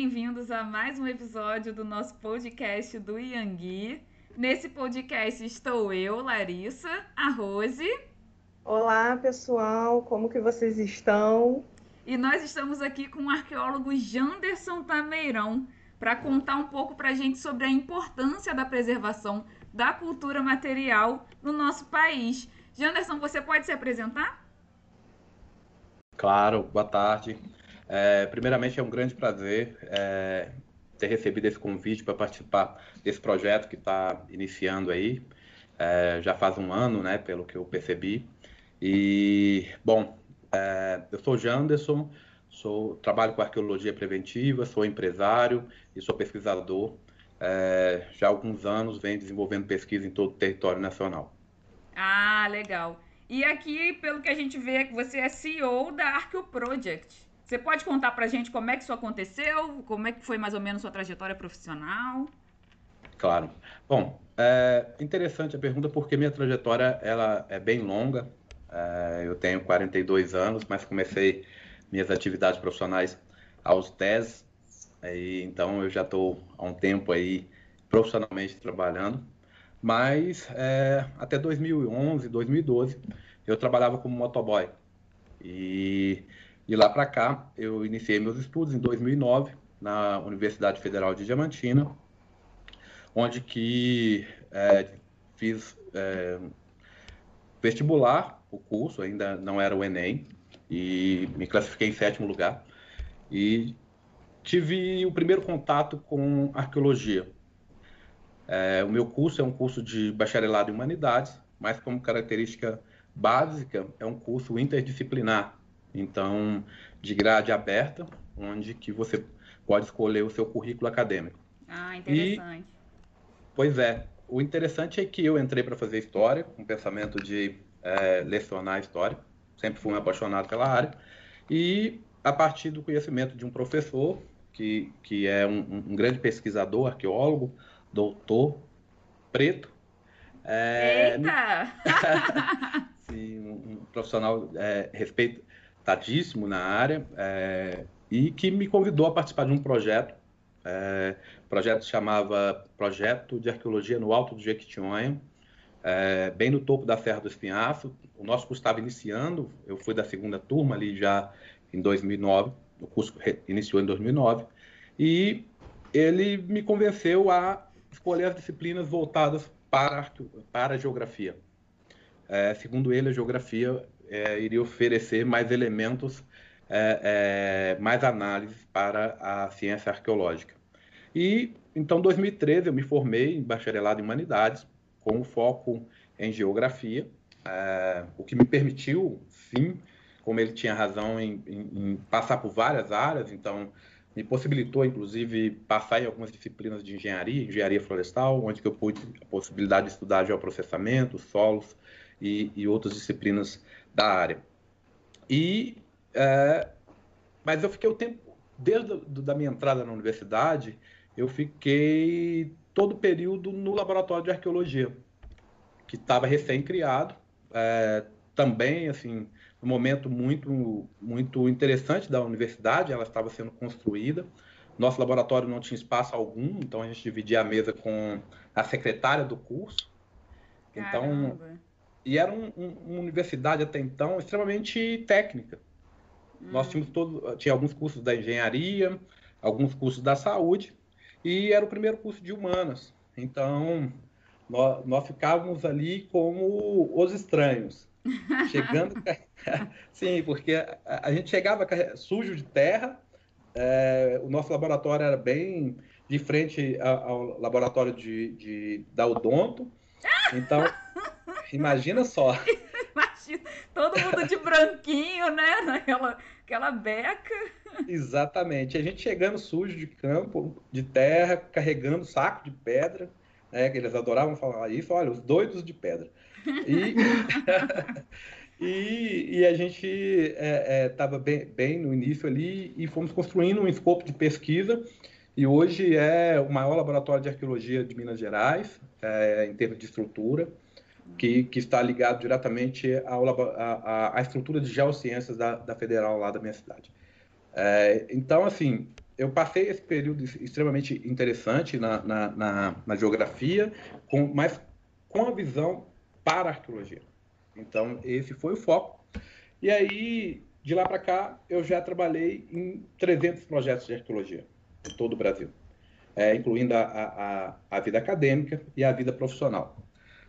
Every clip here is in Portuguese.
Bem-vindos a mais um episódio do nosso podcast do Iangui. Nesse podcast estou eu, Larissa, a Rose. Olá, pessoal, como que vocês estão? E nós estamos aqui com o arqueólogo Janderson Tameirão para contar um pouco para a gente sobre a importância da preservação da cultura material no nosso país. Janderson, você pode se apresentar? Claro, boa tarde. É, primeiramente, é um grande prazer é, ter recebido esse convite para participar desse projeto que está iniciando aí. É, já faz um ano, né, pelo que eu percebi. E, bom, é, eu sou Janderson, sou, trabalho com arqueologia preventiva, sou empresário e sou pesquisador. É, já há alguns anos venho desenvolvendo pesquisa em todo o território nacional. Ah, legal. E aqui, pelo que a gente vê, você é CEO da Arqueo Project. Você pode contar para a gente como é que isso aconteceu? Como é que foi mais ou menos sua trajetória profissional? Claro. Bom, é interessante a pergunta porque minha trajetória ela é bem longa. É, eu tenho 42 anos, mas comecei minhas atividades profissionais aos 10. Aí, então eu já estou há um tempo aí profissionalmente trabalhando. Mas é, até 2011, 2012, eu trabalhava como motoboy. E de lá para cá, eu iniciei meus estudos em 2009 na Universidade Federal de Diamantina, onde que é, fiz é, vestibular, o curso ainda não era o Enem, e me classifiquei em sétimo lugar. E tive o primeiro contato com arqueologia. É, o meu curso é um curso de bacharelado em humanidades, mas como característica básica é um curso interdisciplinar, então, de grade aberta, onde que você pode escolher o seu currículo acadêmico. Ah, interessante. E, pois é. O interessante é que eu entrei para fazer história, com o pensamento de é, lecionar história. Sempre fui um apaixonado pela área. E a partir do conhecimento de um professor, que, que é um, um grande pesquisador, arqueólogo, doutor, preto. É, Eita! sim, um, um profissional é, respeito, destacadíssimo na área é, e que me convidou a participar de um projeto. É, o projeto se chamava Projeto de Arqueologia no Alto do Jequitinhonha, é, bem no topo da Serra do Espinhaço. O nosso curso estava iniciando, eu fui da segunda turma ali já em 2009, o curso iniciou em 2009, e ele me convenceu a escolher as disciplinas voltadas para, para a geografia. É, segundo ele, a geografia é, iria oferecer mais elementos, é, é, mais análises para a ciência arqueológica. E, então, em 2013, eu me formei em bacharelado em Humanidades, com foco em Geografia, é, o que me permitiu, sim, como ele tinha razão, em, em, em passar por várias áreas, então, me possibilitou, inclusive, passar em algumas disciplinas de engenharia, engenharia florestal, onde eu pude a possibilidade de estudar geoprocessamento, solos e, e outras disciplinas da área. E, é, mas eu fiquei o tempo, desde a da minha entrada na universidade, eu fiquei todo o período no laboratório de arqueologia, que estava recém-criado, é, também, assim, um momento muito, muito interessante da universidade, ela estava sendo construída, nosso laboratório não tinha espaço algum, então a gente dividia a mesa com a secretária do curso. Então, Caramba. E era um, um, uma universidade até então extremamente técnica. Hum. Nós tínhamos todo, tinha alguns cursos da engenharia, alguns cursos da saúde, e era o primeiro curso de humanas. Então, nós, nós ficávamos ali como os estranhos. Chegando. Sim, porque a, a, gente chegava sujo de terra, é, o nosso laboratório era bem de frente ao, laboratório de, de, da Odonto. Então. Imagina só. Imagina, todo mundo de branquinho, né? Naquela aquela beca. Exatamente. A gente chegando sujo de campo, de terra, carregando saco de pedra, né? Que eles adoravam falar isso. Olha, os doidos de pedra. E, e, e, a gente estava é, é, bem, bem no início ali e fomos construindo um escopo de pesquisa. E hoje é o maior laboratório de arqueologia de Minas Gerais, é, em termos de estrutura que, que está ligado diretamente à estrutura de geociências da, da Federal lá da minha cidade. É, então, assim, eu passei esse período extremamente interessante na, na, na, na geografia, com, mas com a visão para a arqueologia. Então, esse foi o foco. E aí, de lá para cá, eu já trabalhei em 300 projetos de arqueologia em todo o Brasil, é, incluindo a, a, a, vida acadêmica e a vida profissional.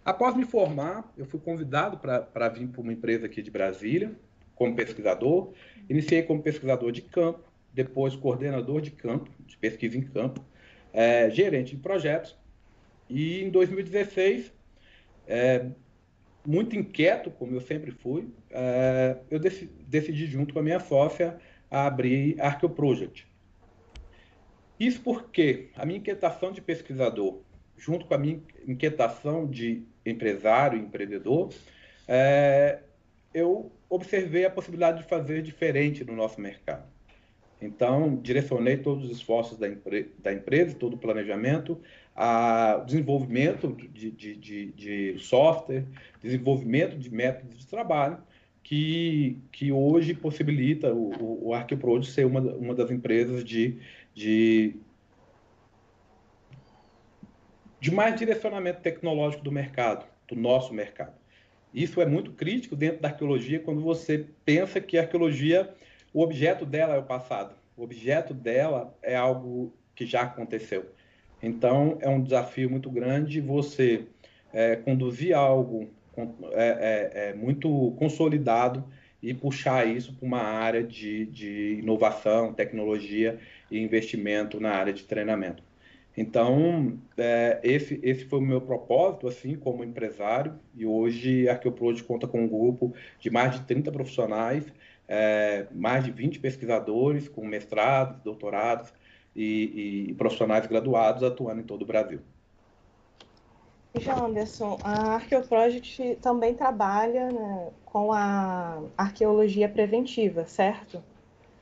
Após me formar, eu fui convidado para vir para uma empresa aqui de Brasília, como pesquisador. Iniciei como pesquisador de campo, depois coordenador de campo, de pesquisa em campo, é, gerente de projetos. E em 2016, é, muito inquieto, como eu sempre fui, é, eu decidi, decidi, junto com a minha sócia, abrir a Arqueoproject. Isso porque a minha inquietação de pesquisador, junto com a minha inquietação de empresário, empreendedor, é, eu observei a possibilidade de fazer diferente no nosso mercado. Então, direcionei todos os esforços da, empre da empresa, todo o planejamento, a desenvolvimento de, de, de, de, software, desenvolvimento de métodos de trabalho, que, que hoje possibilita o, o, o ser uma, uma das empresas de, de, de mais direcionamento tecnológico do mercado, do nosso mercado. Isso é muito crítico dentro da arqueologia quando você pensa que a arqueologia, o objeto dela é o passado. O objeto dela é algo que já aconteceu. Então, é um desafio muito grande você é, conduzir algo é, é, é muito consolidado e puxar isso para uma área de, de inovação, tecnologia e investimento na área de treinamento. Então, é, esse, esse foi o meu propósito, assim, como empresário, e hoje a Arqueoprod conta com um grupo de mais de 30 profissionais, é, mais de 20 pesquisadores com mestrados, doutorados e, e, profissionais graduados atuando em todo o Brasil. Já Anderson, a Arqueoproject também trabalha né, com a arqueologia preventiva, certo?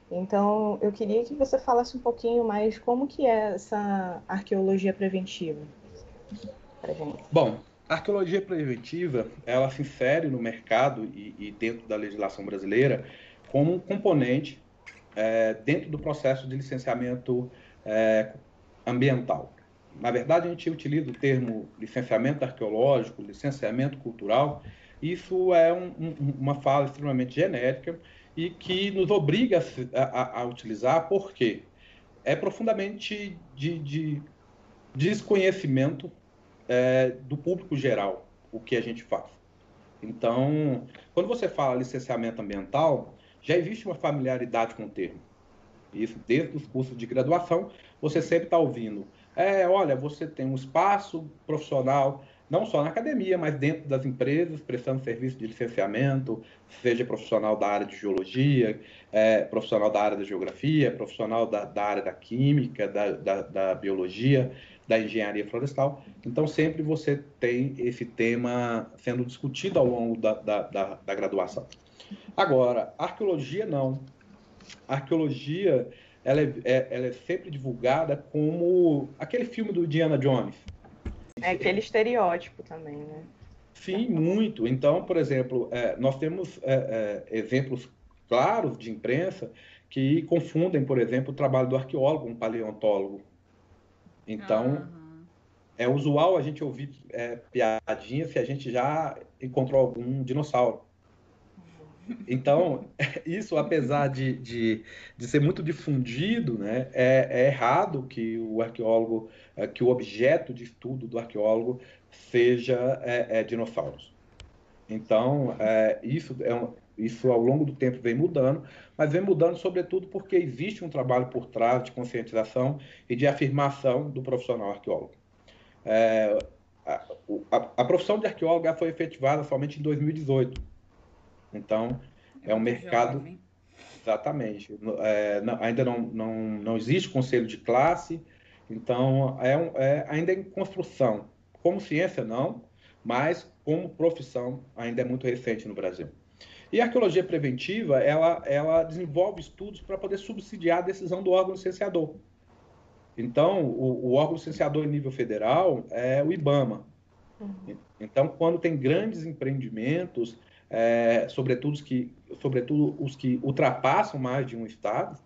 Então, eu queria que você falasse um pouquinho mais como que é essa arqueologia preventiva para gente. Bom, a arqueologia preventiva, ela se insere no mercado e, e dentro da legislação brasileira como um componente é, dentro do processo de licenciamento é, ambiental. Na verdade, a gente utiliza o termo licenciamento arqueológico, licenciamento cultural. Isso é um, um, uma fala extremamente genérica e que nos obriga a, a, a utilizar, porque é profundamente de, de desconhecimento é, do público geral o que a gente faz. Então, quando você fala licenciamento ambiental, já existe uma familiaridade com o termo. Isso desde os cursos de graduação, você sempre está ouvindo. É, olha, você tem um espaço profissional não só na academia, mas dentro das empresas, prestando serviço de licenciamento, seja profissional da área de geologia, é, profissional da área da geografia, profissional da, da área da química, da, da, da, biologia, da engenharia florestal. Então, sempre você tem esse tema sendo discutido ao longo da, da, da, graduação. Agora, arqueologia não. Arqueologia ela é, é, ela é sempre divulgada como aquele filme do Indiana Jones, é aquele estereótipo também, né? Sim, muito. Então, por exemplo, é, nós temos é, é, exemplos claros de imprensa que confundem, por exemplo, o trabalho do arqueólogo com um paleontólogo. Então, uhum. é usual a gente ouvir é, piadinha se a gente já encontrou algum dinossauro. Então, isso, apesar de, de, de, ser muito difundido, né, é, é, errado que o arqueólogo, é, que o objeto de estudo do arqueólogo seja é, é dinossauros. Então, é, isso, é um, isso ao longo do tempo vem mudando, mas vem mudando sobretudo porque existe um trabalho por trás de conscientização e de afirmação do profissional arqueólogo. É, a, a, a profissão de arqueólogo foi efetivada somente em 2018 então, é, é um mercado. Jovem. Exatamente. É, não, ainda não, não, não existe conselho de classe, então é, um, é ainda em construção. Como ciência, não, mas como profissão, ainda é muito recente no Brasil. E a arqueologia preventiva, ela, ela desenvolve estudos para poder subsidiar a decisão do órgão licenciador. Então, o, o órgão licenciador em nível federal é o IBAMA. Uhum. Então, quando tem grandes empreendimentos é, sobretudo, os que, sobretudo os que ultrapassam mais de um estado,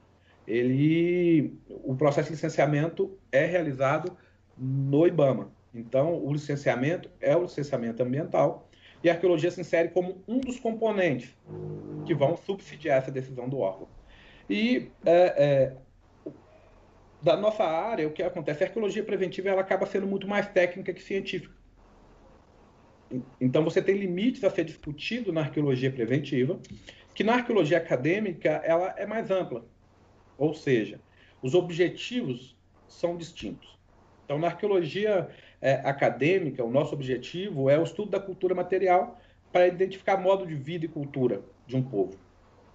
ele, o processo de licenciamento é realizado no IBAMA. Então, o licenciamento é o licenciamento ambiental e a arqueologia se insere como um dos componentes que vão subsidiar essa decisão do órgão. E é, é, da nossa área, o que acontece? A arqueologia preventiva ela acaba sendo muito mais técnica que científica. Então, você tem limites a ser discutido na arqueologia preventiva, que na arqueologia acadêmica ela é mais ampla. Ou seja, os objetivos são distintos. Então, na arqueologia é, acadêmica, o nosso objetivo é o estudo da cultura material para identificar modo de vida e cultura de um povo.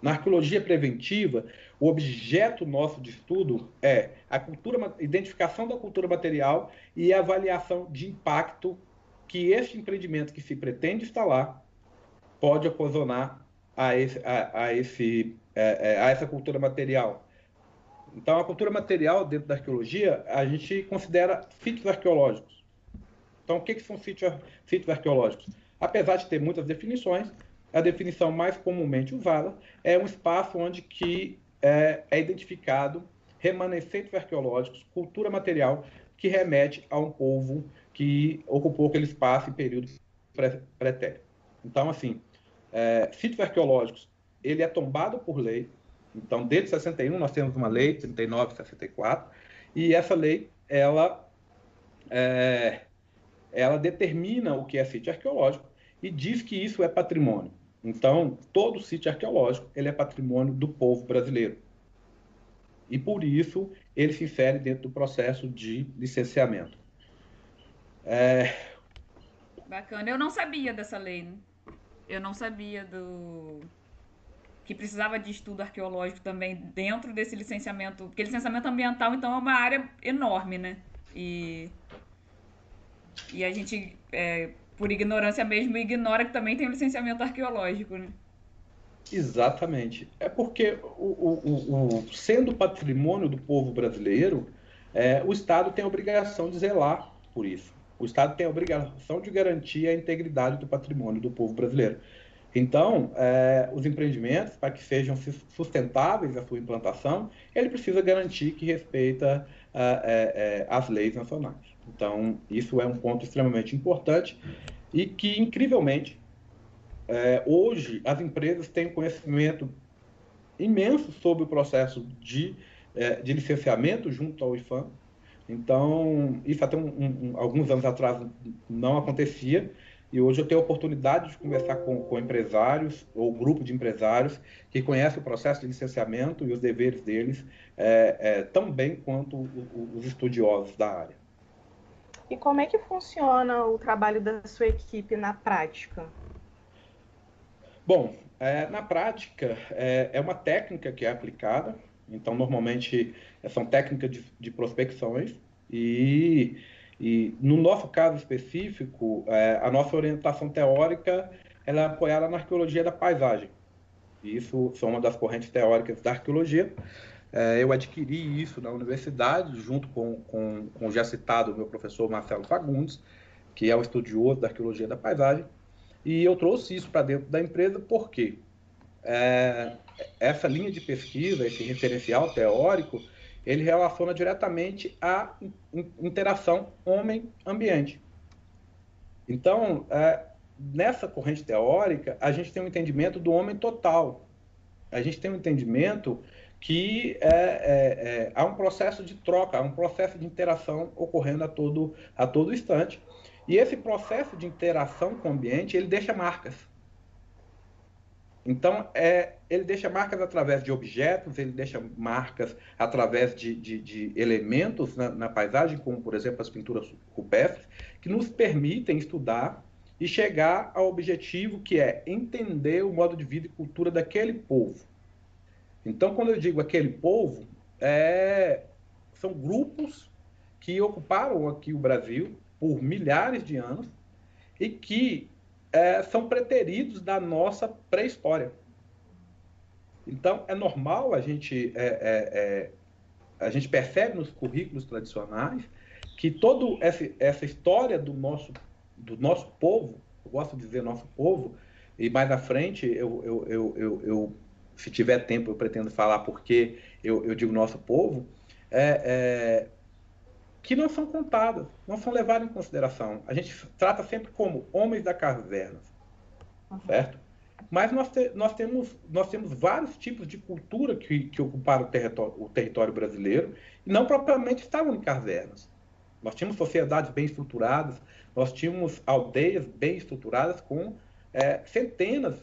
Na arqueologia preventiva, o objeto nosso de estudo é a cultura, identificação da cultura material e a avaliação de impacto que este empreendimento que se pretende instalar pode ocasionar a, esse, a, a, esse, é, é, a essa cultura material. Então, a cultura material dentro da arqueologia, a gente considera sítios arqueológicos. Então, o que, que são sítios, sítios arqueológicos? Apesar de ter muitas definições, a definição mais comumente usada é um espaço onde que é, é identificado remanescentes arqueológicos, cultura material que remete a um povo que ocupou aquele espaço em período pretérito. Então, assim, é, sítios arqueológicos, ele é tombado por lei. Então, desde 61 nós temos uma lei, 39 e 64, e essa lei, ela, é, ela determina o que é sítio arqueológico e diz que isso é patrimônio. Então, todo sítio arqueológico, ele é patrimônio do povo brasileiro. E por isso, ele se insere dentro do processo de licenciamento. É... Bacana. Eu não sabia dessa lei. Né? Eu não sabia do que precisava de estudo arqueológico também dentro desse licenciamento, porque licenciamento ambiental então é uma área enorme, né? E e a gente é, por ignorância mesmo ignora que também tem o licenciamento arqueológico, né? Exatamente. É porque o, o, o, sendo patrimônio do povo brasileiro, é, o Estado tem a obrigação de zelar por isso. O Estado tem a obrigação de garantir a integridade do patrimônio do povo brasileiro. Então, é, os empreendimentos, para que sejam sustentáveis a sua implantação, ele precisa garantir que respeita é, é, as leis nacionais. Então, isso é um ponto extremamente importante e que, incrivelmente, hoje as empresas têm conhecimento imenso sobre o processo de, de licenciamento junto ao IFAM, então, isso até um, um, alguns anos atrás não acontecia, e hoje eu tenho a oportunidade de conversar com, com empresários ou grupo de empresários que conhecem o processo de licenciamento e os deveres deles é, é, tão bem quanto os estudiosos da área. E como é que funciona o trabalho da sua equipe na prática? Bom, é, na prática, é, é uma técnica que é aplicada, então, normalmente, são técnicas de, de prospecções e, e, no nosso caso específico, é, a nossa orientação teórica ela é apoiada na arqueologia da paisagem. Isso são uma das correntes teóricas da arqueologia. É, eu adquiri isso na universidade, junto com, com, com o já citado meu professor Marcelo Fagundes, que é o estudioso da arqueologia da paisagem. E eu trouxe isso para dentro da empresa porque é, essa linha de pesquisa, esse referencial teórico, ele relaciona diretamente a interação homem-ambiente. Então, é, nessa corrente teórica, a gente tem um entendimento do homem total. A gente tem um entendimento que é, é, é, há um processo de troca, há um processo de interação ocorrendo a todo, a todo instante. E esse processo de interação com o ambiente, ele deixa marcas. Então, é, ele deixa marcas através de objetos, ele deixa marcas através de, de, de elementos na, na, paisagem, como, por exemplo, as pinturas rupestres, que nos permitem estudar e chegar ao objetivo que é entender o modo de vida e cultura daquele povo. Então, quando eu digo aquele povo, é, são grupos que ocuparam aqui o Brasil por milhares de anos e que é, são preteridos da nossa pré-história. Então, é normal a gente, é, é, é a gente percebe nos currículos tradicionais que toda essa, história do nosso, do nosso povo, eu gosto de dizer nosso povo, e mais à frente eu, eu, eu, eu, eu se tiver tempo, eu pretendo falar porque eu, eu digo nosso povo, é, é, que não são contadas, não são levadas em consideração. A gente trata sempre como homens da caverna, uhum. certo? Mas nós, te, nós, temos, nós temos vários tipos de cultura que, que ocuparam o território, o território brasileiro e não propriamente estavam em cavernas. Nós tínhamos sociedades bem estruturadas, nós tínhamos aldeias bem estruturadas com é, centenas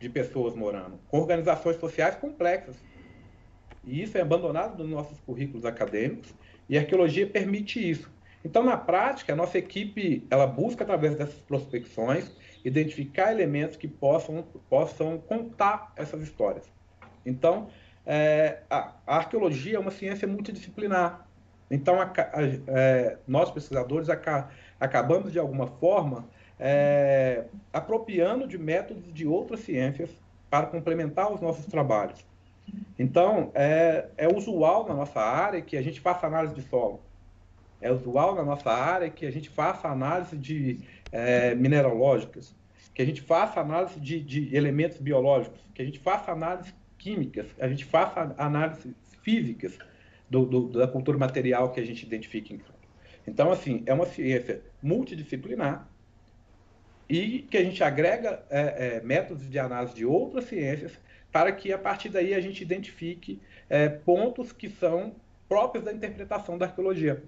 de pessoas morando, com organizações sociais complexas. E isso é abandonado nos nossos currículos acadêmicos e a arqueologia permite isso. Então, na prática, a nossa equipe ela busca, através dessas prospecções, identificar elementos que possam, possam contar essas histórias. Então, é, a, a, arqueologia é uma ciência multidisciplinar. Então, a, a, é, nós, pesquisadores, acabamos, de alguma forma, é, apropriando de métodos de outras ciências para complementar os nossos trabalhos. Então, é, é usual na nossa área que a gente faça análise de solo. É usual na nossa área que a gente faça análise de é, mineralógicas, que a gente faça análise de, de, elementos biológicos, que a gente faça análise químicas, a gente faça análise físicas do, do, da cultura material que a gente identifica em campo. Então, assim, é uma ciência multidisciplinar e que a gente agrega é, é, métodos de análise de outras ciências para que a partir daí a gente identifique é, pontos que são próprios da interpretação da arqueologia.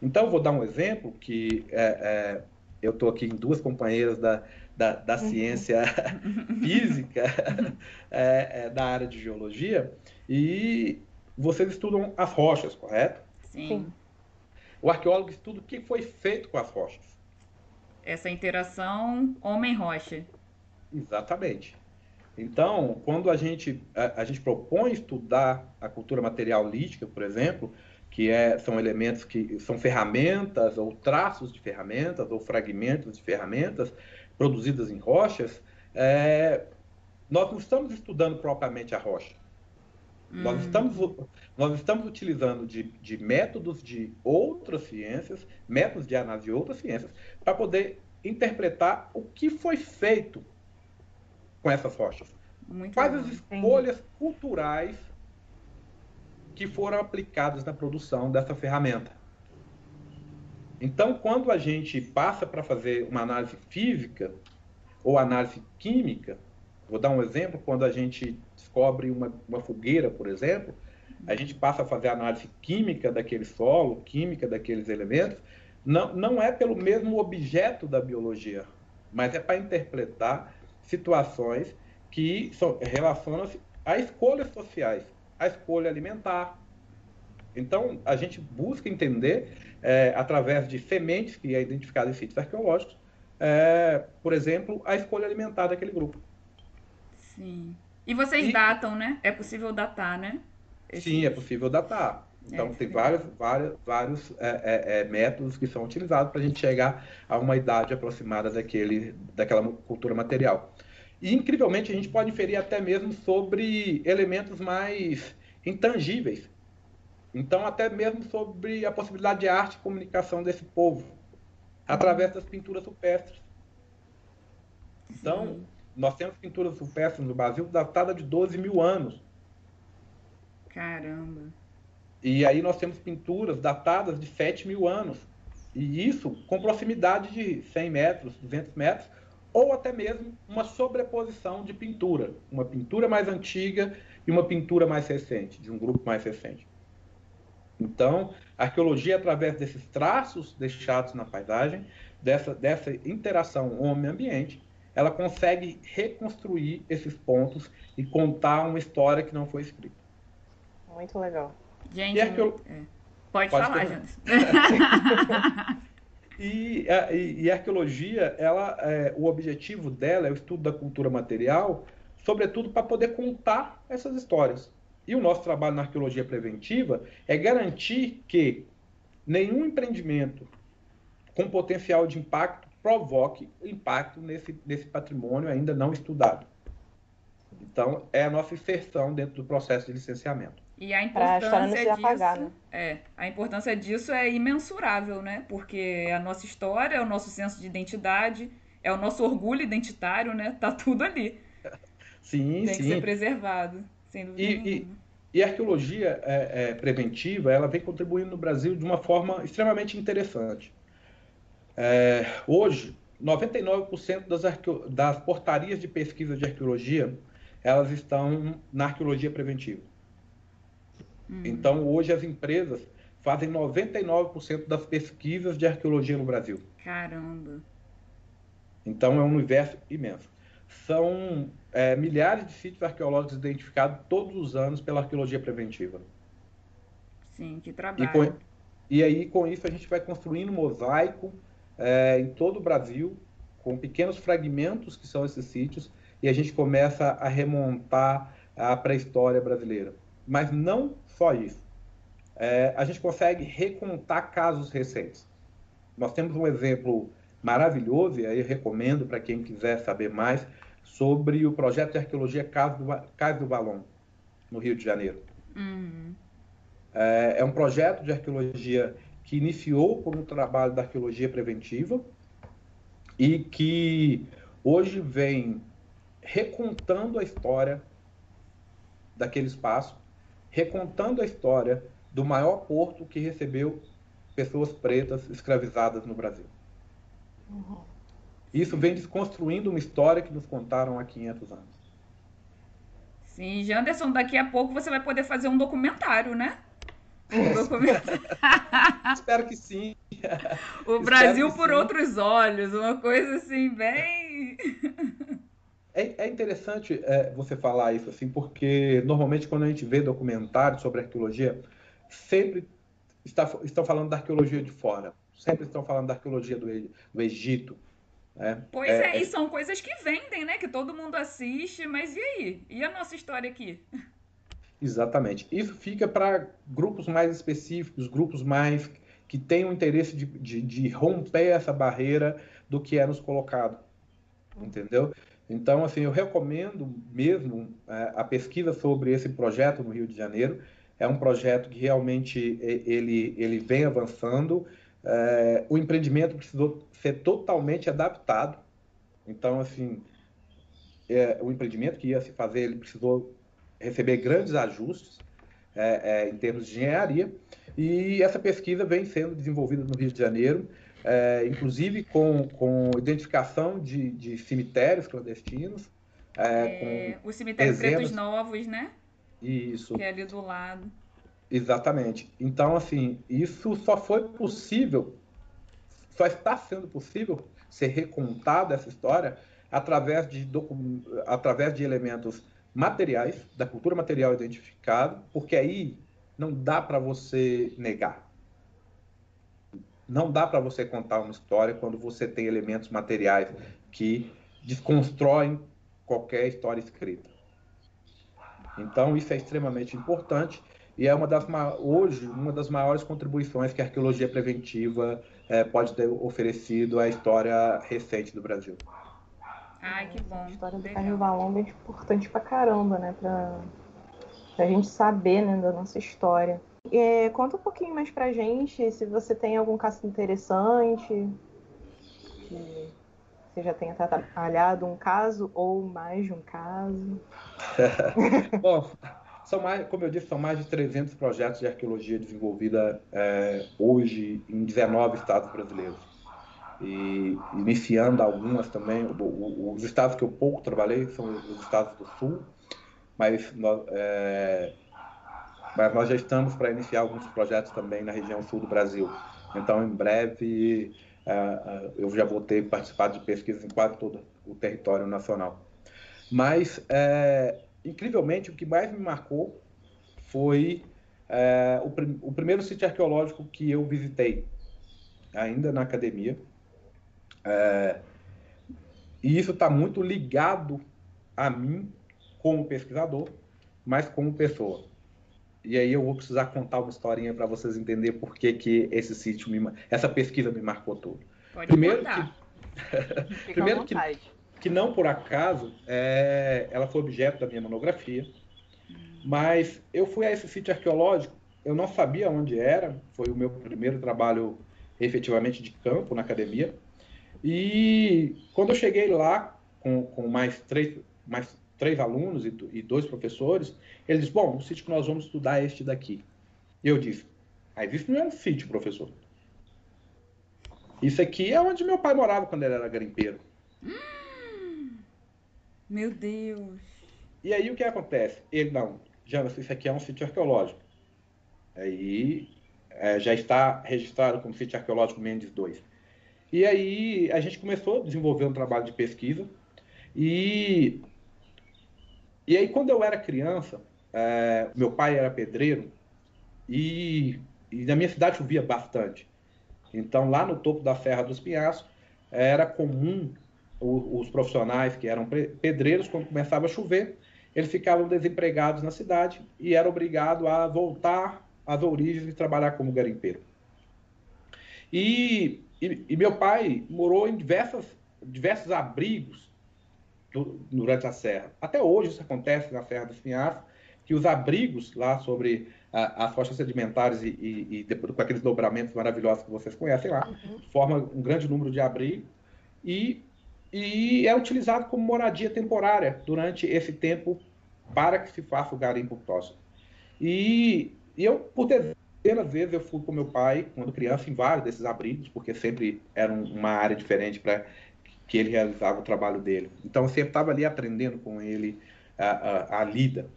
Então, vou dar um exemplo que é, é, eu estou aqui em duas companheiras da, da, da uhum. ciência física, é, é, da área de geologia, e vocês estudam as rochas, correto? Sim. O arqueólogo estuda o que foi feito com as rochas essa interação homem-rocha. Exatamente. Então, quando a gente, a, a, gente propõe estudar a cultura material lítica, por exemplo, que é, são elementos que são ferramentas ou traços de ferramentas ou fragmentos de ferramentas produzidas em rochas, é, nós não estamos estudando propriamente a rocha. Hum. Nós, estamos, nós estamos utilizando de, de métodos de outras ciências, métodos de análise de outras ciências, para poder interpretar o que foi feito com essas rochas. Muito Quais bom. as escolhas culturais que foram aplicadas na produção dessa ferramenta. Então, quando a gente passa para fazer uma análise física ou análise química, vou dar um exemplo, quando a gente descobre uma, uma fogueira, por exemplo, a gente passa a fazer análise química daquele solo, química daqueles elementos, não, não é pelo mesmo objeto da biologia, mas é para interpretar situações que relacionam-se a escolhas sociais, a escolha alimentar. Então, a gente busca entender, é, através de sementes que é identificada em sítios arqueológicos, é, por exemplo, a escolha alimentar daquele grupo. Sim. E vocês e... datam, né? É possível datar, né? Esse... Sim, é possível datar. Então, é, tem vários, vários, vários é, é, é, métodos que são utilizados para a gente chegar a uma idade aproximada daquele, daquela cultura material. E, incrivelmente, a gente pode inferir até mesmo sobre elementos mais intangíveis. Então, até mesmo sobre a possibilidade de arte e comunicação desse povo, através das pinturas rupestres. Então, nós temos pinturas rupestres no Brasil datada de 12 mil anos. Caramba! E aí nós temos pinturas datadas de 7 mil anos. E isso com proximidade de 100 metros, 200 metros, ou até mesmo uma sobreposição de pintura. Uma pintura mais antiga e uma pintura mais recente, de um grupo mais recente. Então, a arqueologia, através desses traços deixados na paisagem, dessa, dessa interação homem-ambiente, ela consegue reconstruir esses pontos e contar uma história que não foi escrita. Muito legal. Gente, arqueolo... é. pode, pode, falar, Jonas. e, a, e, a arqueologia, ela, é, o objetivo dela é o estudo da cultura material, sobretudo para poder contar essas histórias. E o nosso trabalho na arqueologia preventiva é garantir que nenhum empreendimento com potencial de impacto provoque impacto nesse, nesse patrimônio ainda não estudado. Então, é a nossa inserção dentro do processo de licenciamento. E a importância disso, apagar, né? é, a importância disso é imensurável, né? Porque é a nossa história, é o nosso senso de identidade, é o nosso orgulho identitário, né? Tá tudo ali. Sim, tem sim. que ser preservado, sem dúvida e, e, e, a arqueologia é, é, preventiva, ela vem contribuindo no Brasil de uma forma extremamente interessante. É, hoje, 99% das, das portarias de pesquisa de arqueologia, elas estão na arqueologia preventiva. Hum. Então, hoje as empresas fazem 99% das pesquisas de arqueologia no Brasil. Caramba! Então, é um universo imenso. São é, milhares de sítios arqueológicos identificados todos os anos pela arqueologia preventiva. Sim, que trabalho. E, com, e aí, com isso, a gente vai construindo um mosaico é, em todo o Brasil, com pequenos fragmentos que são esses sítios, e a gente começa a remontar a pré-história brasileira. Mas não só isso. É, a gente consegue recontar casos recentes. Nós temos um exemplo maravilhoso, e aí recomendo para quem quiser saber mais, sobre o projeto de arqueologia Cais do, do Balão, no Rio de Janeiro. Uhum. É, é um projeto de arqueologia que iniciou como um trabalho da arqueologia preventiva e que hoje vem recontando a história daquele espaço, recontando a história do maior porto que recebeu pessoas pretas escravizadas no Brasil. Uhum. Isso vem desconstruindo uma história que nos contaram há 500 anos. Sim, Janderson, daqui a pouco você vai poder fazer um documentário, né? Espero que sim. O Brasil por sim. outros olhos, uma coisa assim, bem. É, é interessante é, você falar isso, assim, porque normalmente quando a gente vê documentários sobre arqueologia, sempre está, estão falando da arqueologia de fora. Sempre estão falando da arqueologia do, do Egito. Né? Pois é, é, e são coisas que vendem, né? Que todo mundo assiste, mas e aí? E a nossa história aqui? Exatamente. Isso fica para grupos mais específicos, grupos mais que têm o interesse de, de, de, romper essa barreira do que é nos colocado. Entendeu? Então, assim, eu recomendo mesmo é, a pesquisa sobre esse projeto no Rio de Janeiro. É um projeto que realmente ele, ele vem avançando. É, o empreendimento precisou ser totalmente adaptado. Então, assim, é, o empreendimento que ia se fazer, ele precisou receber grandes ajustes é, é, em termos de engenharia. E essa pesquisa vem sendo desenvolvida no Rio de Janeiro, é, inclusive com, com identificação de, de cemitérios clandestinos. É, o cemitério dezenas... Pretos Novos, né? Isso. Que é ali do lado. Exatamente. Então, assim, isso só foi possível, só está sendo possível ser recontado essa história através de, docu... através de elementos materiais, da cultura material identificado, porque aí não dá para você negar. Não dá para você contar uma história quando você tem elementos materiais que desconstroem qualquer história escrita. Então, isso é extremamente importante e é uma das hoje uma das maiores contribuições que a arqueologia preventiva é, pode ter oferecido à história recente do Brasil. Ai, que bom. A história do Carlos Valon é importante pra caramba, né? Pra, pra gente saber né, da nossa história. É, conta um pouquinho mais pra gente se você tem algum caso interessante, que você já tenha trabalhado um caso ou mais de um caso. bom, são mais, como eu disse, são mais de 300 projetos de arqueologia desenvolvida é, hoje em 19 estados brasileiros e iniciando algumas também. os estados que eu pouco trabalhei são os estados do sul, mas nós, mas nós já estamos para iniciar alguns projetos também na região sul do Brasil. Então, em breve, é, é eu já vou ter participado de pesquisas em quase todo o território nacional. Mas, é, incrivelmente, o que mais me marcou foi é, o, prim o primeiro sítio arqueológico que eu visitei, ainda na academia, é, e isso está muito ligado a mim como pesquisador, mas como pessoa. E aí eu vou precisar contar uma historinha para vocês entenderem por que, que esse sítio, me, essa pesquisa me marcou tudo. Pode Primeiro contar. que, Primeiro que, que não por acaso é, ela foi objeto da minha monografia, hum. mas eu fui a esse sítio arqueológico, eu não sabia onde era, foi o meu primeiro trabalho efetivamente de campo na academia. E quando eu cheguei lá, com, com mais, três, mais três alunos e, e dois professores, ele disse, bom, o sítio que nós vamos estudar é este daqui. E eu disse, mas isso não é um sítio, professor. Isso aqui é onde meu pai morava quando ele era garimpeiro. Hum, meu Deus. E aí o que acontece? Ele, não, Janas, isso aqui é um sítio arqueológico. Aí é, já está registrado como sítio arqueológico Mendes 2. E aí a gente começou a desenvolver um trabalho de pesquisa. E, e aí quando eu era criança, é, meu pai era pedreiro e, e na minha cidade chovia bastante. Então lá no topo da Serra dos Pinhaços era comum os profissionais que eram pedreiros, quando começava a chover, eles ficavam desempregados na cidade e eram obrigados a voltar às origens e trabalhar como garimpeiro. E, e, e meu pai morou em diversas, diversos abrigos do, durante a serra. Até hoje isso acontece na Serra dos Pinhais, que os abrigos lá sobre a, as rochas sedimentares e, e, e depois, com aqueles dobramentos maravilhosos que vocês conhecem lá, uhum. forma um grande número de abrigos e, e é utilizado como moradia temporária durante esse tempo para que se faça o garimpo próximo. E, e eu, por dezenas vezes, eu fui com meu pai, quando criança, em vários desses abrigos, porque sempre era uma área diferente para que ele realizava o trabalho dele. Então, eu sempre estava ali aprendendo com ele a, a, a, lida.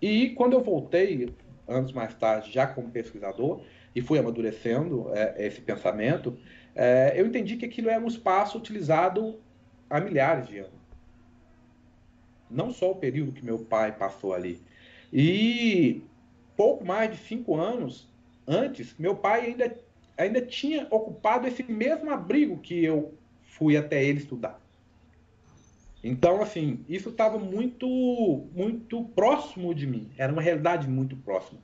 E quando eu voltei, anos mais tarde, já como pesquisador, e fui amadurecendo é, esse pensamento, é, eu entendi que aquilo era um espaço utilizado há milhares de anos não só o período que meu pai passou ali. E pouco mais de cinco anos antes, meu pai ainda, ainda tinha ocupado esse mesmo abrigo que eu fui até ele estudar. Então, assim, isso estava muito, muito próximo de mim. Era uma realidade muito próxima.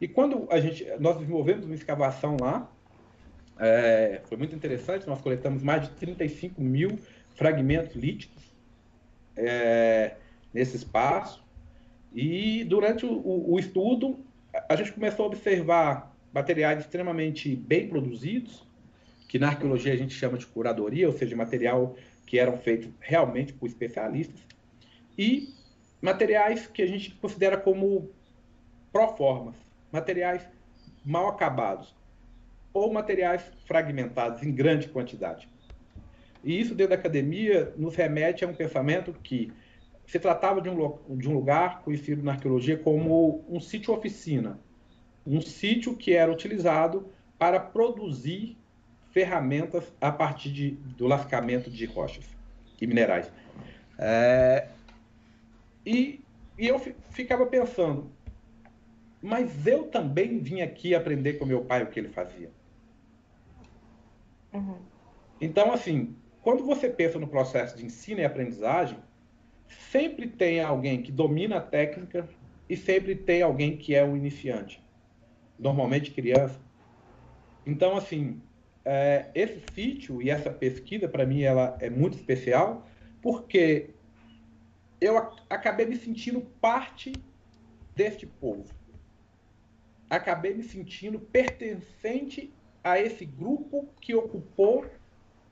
E quando a gente, nós desenvolvemos uma escavação lá, é, foi muito interessante. Nós coletamos mais de 35 mil fragmentos líticos. É, nesse espaço. E durante o, o, estudo, a gente começou a observar materiais extremamente bem produzidos, que na arqueologia a gente chama de curadoria, ou seja, material que eram feitos realmente por especialistas, e materiais que a gente considera como proformas, materiais mal acabados, ou materiais fragmentados em grande quantidade. E isso dentro da academia nos remete a um pensamento que se tratava de um, de um lugar conhecido na arqueologia como um sítio-oficina, um sítio que era utilizado para produzir ferramentas a partir de, do lascamento de rochas e minerais. É, e, e eu ficava pensando, mas eu também vim aqui aprender com meu pai o que ele fazia. Uhum. Então, assim, quando você pensa no processo de ensino e aprendizagem, sempre tem alguém que domina a técnica e sempre tem alguém que é um iniciante. Normalmente criança. Então, assim, é, esse sítio e essa pesquisa, para mim, ela é muito especial, porque eu acabei me sentindo parte deste povo. Acabei me sentindo pertencente a esse grupo que ocupou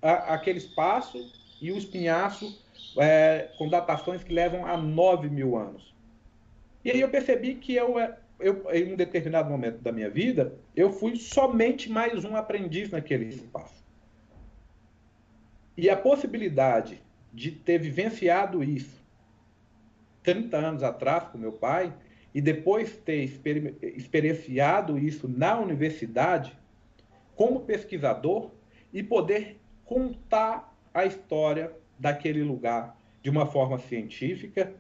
a, aquele espaço e o espinhaço é, com datações que levam a 9 mil anos. E aí eu percebi que eu, é, eu, em um determinado momento da minha vida, eu fui somente mais um aprendiz naquele espaço. E a possibilidade de ter vivenciado isso 30 anos atrás com meu pai e depois ter exper experienciado isso na universidade como pesquisador e poder contar a história daquele lugar de uma forma científica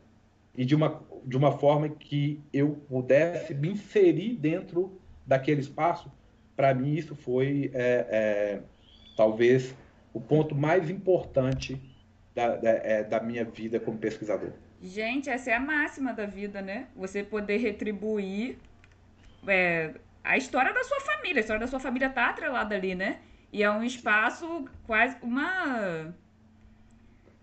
e de uma, de uma forma que eu pudesse me inserir dentro daquele espaço. Para mim, isso foi é, é, talvez o ponto mais importante da, da, é, da minha vida como pesquisador. Gente, essa é a máxima da vida, né? Você poder retribuir é, a história da sua família. A história da sua família tá atrelada ali, né? E é um espaço quase uma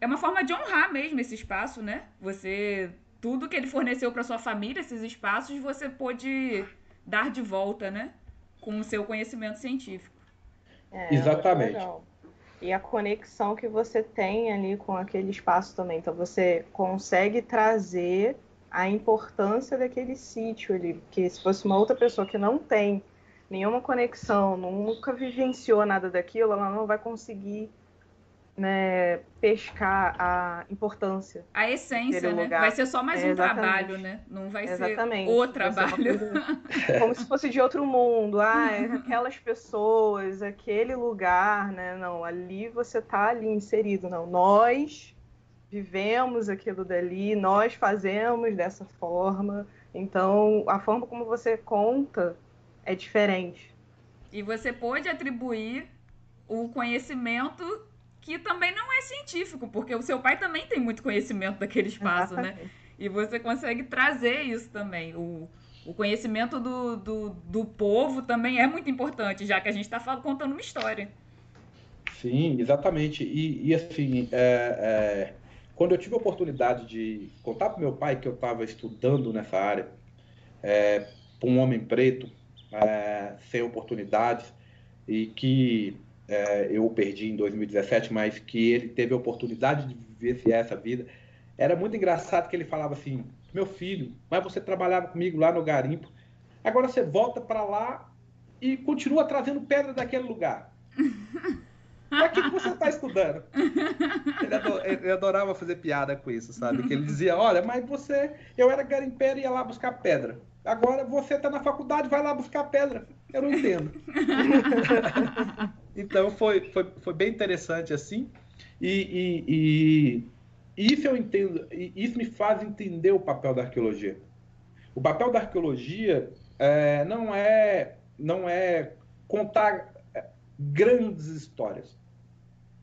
é uma forma de honrar mesmo esse espaço, né? Você tudo que ele forneceu para sua família, esses espaços, você pôde dar de volta, né? Com o seu conhecimento científico. É, Exatamente. e a conexão que você tem ali com aquele espaço também. Então você consegue trazer a importância daquele sítio ali, porque se fosse uma outra pessoa que não tem nenhuma conexão, nunca vivenciou nada daquilo, ela não vai conseguir né, pescar a importância. A essência, né? Vai ser só mais é, um trabalho, né? Não vai exatamente. ser o trabalho. Como se fosse de outro mundo. Ah, é aquelas pessoas, aquele lugar, né? Não, ali você está ali inserido. Não, nós vivemos aquilo dali, nós fazemos dessa forma. Então, a forma como você conta é diferente. E você pode atribuir o conhecimento que também não é científico, porque o seu pai também tem muito conhecimento daquele espaço, né? E você consegue trazer isso também. O, o conhecimento do, do, do povo também é muito importante, já que a gente está contando uma história. Sim, exatamente. E, e assim, é, é, quando eu tive a oportunidade de contar para meu pai que eu estava estudando nessa área, é, para um homem preto, é, sem oportunidades, e que é, eu perdi em 2017, mas que ele teve a oportunidade de viver essa vida. Era muito engraçado que ele falava assim: meu filho, mas você trabalhava comigo lá no garimpo, agora você volta para lá e continua trazendo pedra daquele lugar. Para que, que você está estudando? Ele, ador, ele, adorava fazer piada com isso, sabe? Que ele dizia: Olha, mas você, eu era garimpeiro e ia lá buscar pedra. Agora você está na faculdade, vai lá buscar pedra. Eu não entendo. Então foi, foi, foi bem interessante assim. E, e, e, isso eu entendo, isso me faz entender o papel da arqueologia. O papel da arqueologia é, não é não é contar é, grandes histórias.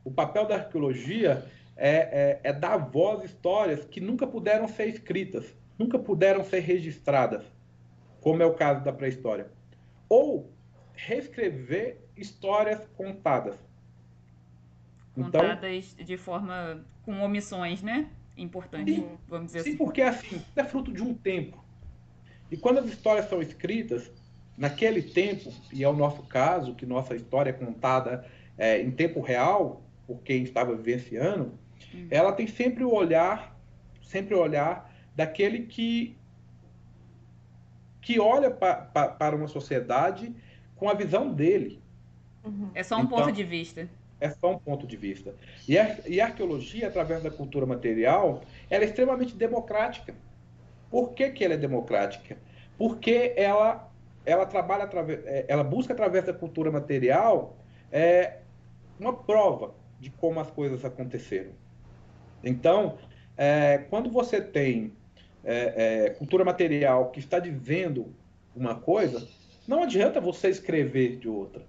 O papel da arqueologia é, é, é dar voz a histórias que nunca puderam ser escritas, nunca puderam ser registradas, como é o caso da pré-história. Ou reescrever histórias contadas. Então contadas então, de forma com omissões, né? Importantes, sim, vamos dizer sim, assim. porque assim, é fruto de um tempo. E quando as histórias são escritas, naquele tempo, e é o nosso caso, que nossa história é contada é, em tempo real, por quem estava vivenciando, uhum. ela tem sempre o olhar, sempre o olhar daquele que que olha pa, pa, para uma sociedade com a visão dele. Uhum. É só um então, ponto de vista. É só um ponto de vista. E a, e a arqueologia, através da cultura material, ela é extremamente democrática. Por que, que ela é democrática? Porque ela, ela trabalha através, é, ela busca através da cultura material é, uma prova de como as coisas aconteceram. Então, é, quando você tem é, é, cultura material que está dizendo uma coisa, não adianta você escrever de outra.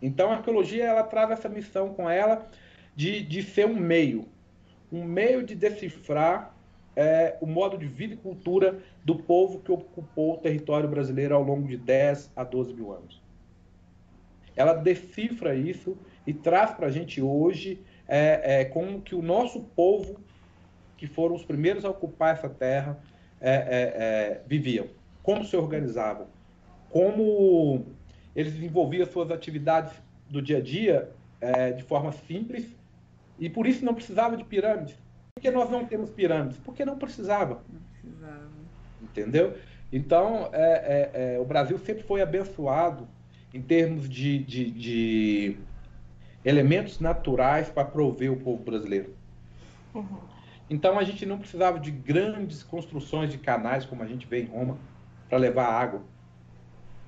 Então a arqueologia ela traz essa missão com ela de, de ser um meio, um meio de decifrar é, o modo de vida e cultura do povo que ocupou o território brasileiro ao longo de 10 a 12 mil anos. Ela decifra isso e traz para a gente hoje é, é, como que o nosso povo, que foram os primeiros a ocupar essa terra, é, é, é, viviam, como se organizavam, como eles desenvolviam suas atividades do dia a dia é, de forma simples e por isso não precisava de pirâmides. Por que nós não temos pirâmides? Porque não precisava. Não precisava. Entendeu? Então, é, é, é, o Brasil sempre foi abençoado em termos de, de, de elementos naturais para prover o povo brasileiro. Uhum. Então, a gente não precisava de grandes construções de canais, como a gente vê em Roma, para levar água.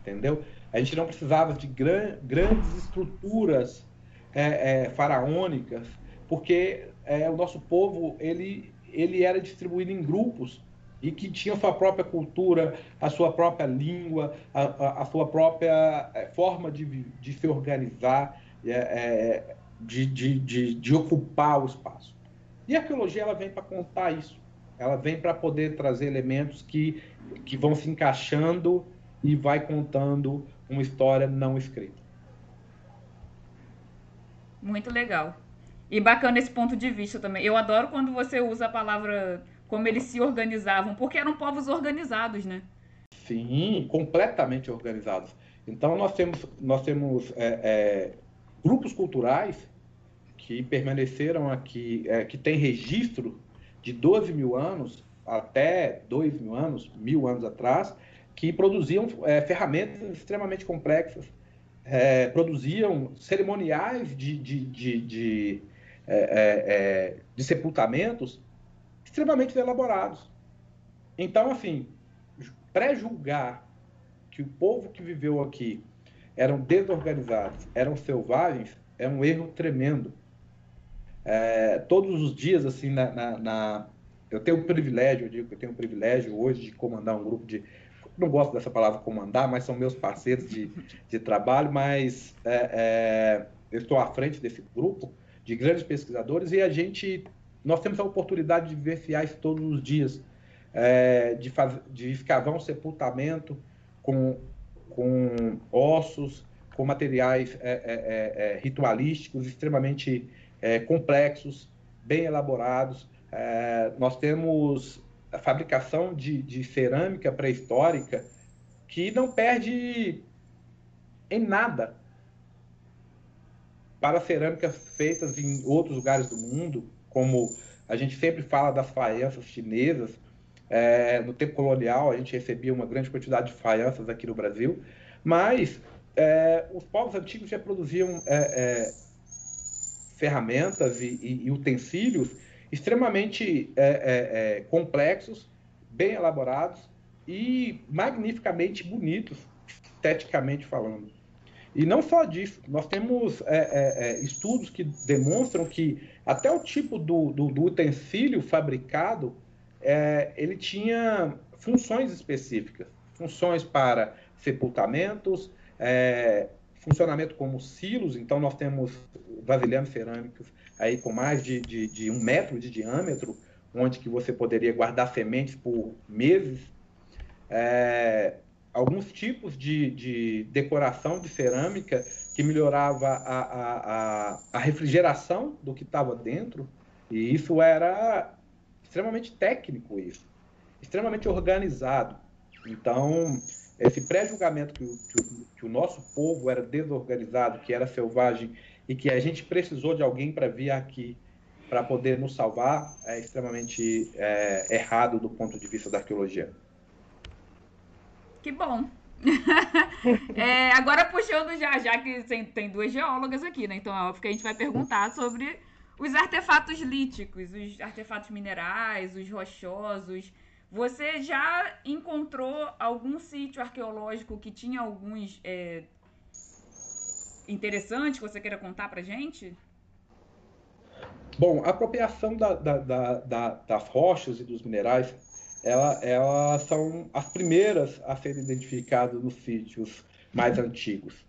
Entendeu? A gente não precisava de gran, grandes estruturas é, é, faraônicas, porque é, o nosso povo ele, ele era distribuído em grupos e que tinha sua própria cultura, a sua própria língua, a, a, a sua própria é, forma de, de se organizar, é, é, de, de, de, de, ocupar o espaço. E a arqueologia ela vem para contar isso. Ela vem para poder trazer elementos que, que vão se encaixando e vai contando uma história não escrita. Muito legal. E bacana esse ponto de vista também. Eu adoro quando você usa a palavra como eles se organizavam, porque eram povos organizados, né? Sim, completamente organizados. Então nós temos, nós temos é, é, grupos culturais que permaneceram aqui, é, que têm registro de 12 mil anos até 2 mil anos, mil anos atrás, que produziam é, ferramentas extremamente complexas, é, produziam cerimoniais de, de, de, de, é, é, é de sepultamentos extremamente elaborados. Então, assim, pré-julgar que o povo que viveu aqui eram desorganizados, eram selvagens, é um erro tremendo. É, todos os dias, assim, na, na, na, eu tenho o privilégio, eu digo que eu tenho o privilégio hoje de comandar um grupo de. Não gosto dessa palavra comandar, mas são meus parceiros de, de trabalho, mas é, é, eu estou à frente desse grupo de grandes pesquisadores e a gente. Nós temos a oportunidade de vivenciar isso todos os dias, é, de, faz, de escavar um sepultamento com, com ossos, com materiais é, é, é, ritualísticos extremamente complexos, bem elaborados. nós temos a fabricação de, de cerâmica pré-histórica que não perde em nada para cerâmicas feitas em outros lugares do mundo, como a gente sempre fala das faianças chinesas, é, no tempo colonial, a gente recebia uma grande quantidade de faianças aqui no Brasil, mas é, os povos antigos já produziam é, é ferramentas e, e, e, utensílios extremamente é, é, complexos, bem elaborados e magnificamente bonitos, esteticamente falando. E não só disso, nós temos estudos que demonstram que até o tipo do, do, do utensílio fabricado é, ele tinha funções específicas, funções para sepultamentos, é, funcionamento como silos, então nós temos vasilhames cerâmicos aí com mais de, de, de, um metro de diâmetro, onde que você poderia guardar sementes por meses. É, alguns tipos de, de, decoração de cerâmica que melhorava a, a, a, a refrigeração do que estava dentro, e isso era extremamente técnico isso, extremamente organizado. Então, esse pré-julgamento que, que, que, o nosso povo era desorganizado, que era selvagem e que a gente precisou de alguém para vir aqui para poder nos salvar, é extremamente é, errado do ponto de vista da arqueologia. Que bom. é, agora puxando já, já que tem, tem duas geólogas aqui, né? Então é óbvio que a gente vai perguntar sobre os artefatos líticos, os artefatos minerais, os rochosos. Você já encontrou algum sítio arqueológico que tinha alguns é, interessantes que você queira contar pra gente? Bom, a apropriação da, da, da, das rochas e dos minerais, ela, elas são as primeiras a serem identificadas nos sítios mais antigos.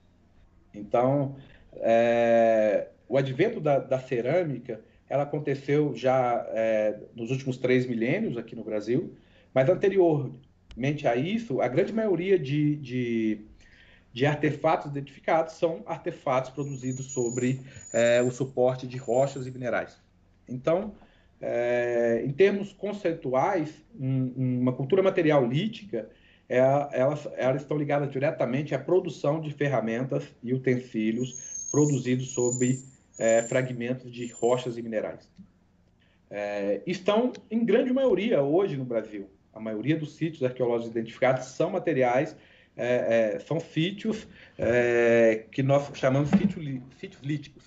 Então, é, o advento da, da cerâmica ela aconteceu já é, nos últimos três milênios aqui no Brasil, mas anteriormente a isso, a grande maioria de, de, de artefatos identificados são artefatos produzidos sobre é, o suporte de rochas e minerais. Então, é, em termos conceituais, um, uma cultura material lítica, é, elas, elas estão ligadas diretamente à produção de ferramentas e utensílios produzidos sobre é, fragmentos de rochas e minerais. É, estão em grande maioria hoje no Brasil. A maioria dos sítios arqueológicos identificados são materiais, é, é são sítios é, que nós chamamos de sítios líticos.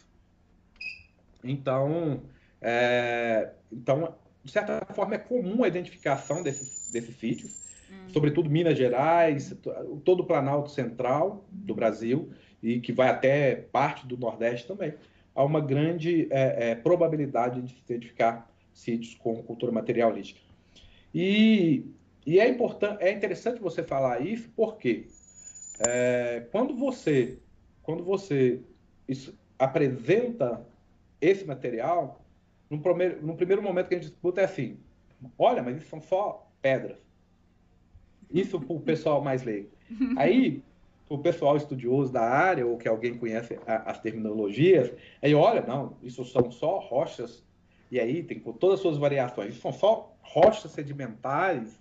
Então, é, então, de certa forma, é comum a identificação desses, desses sítios, hum. sobretudo Minas Gerais, todo o Planalto Central do Brasil, e que vai até parte do Nordeste também há uma grande é, é, probabilidade de se identificar sítios com cultura materialística. E, e é, importante, é interessante você falar isso porque é, quando você, quando você isso, apresenta esse material, no primeiro, no primeiro momento que a gente disputa é assim, olha, mas isso são só pedras. Isso para o pessoal mais leigo. Aí o pessoal estudioso da área, ou que alguém conhece a, as terminologias, aí olha, não, isso são só rochas, e aí tem todas as suas variações, isso são só rochas sedimentares,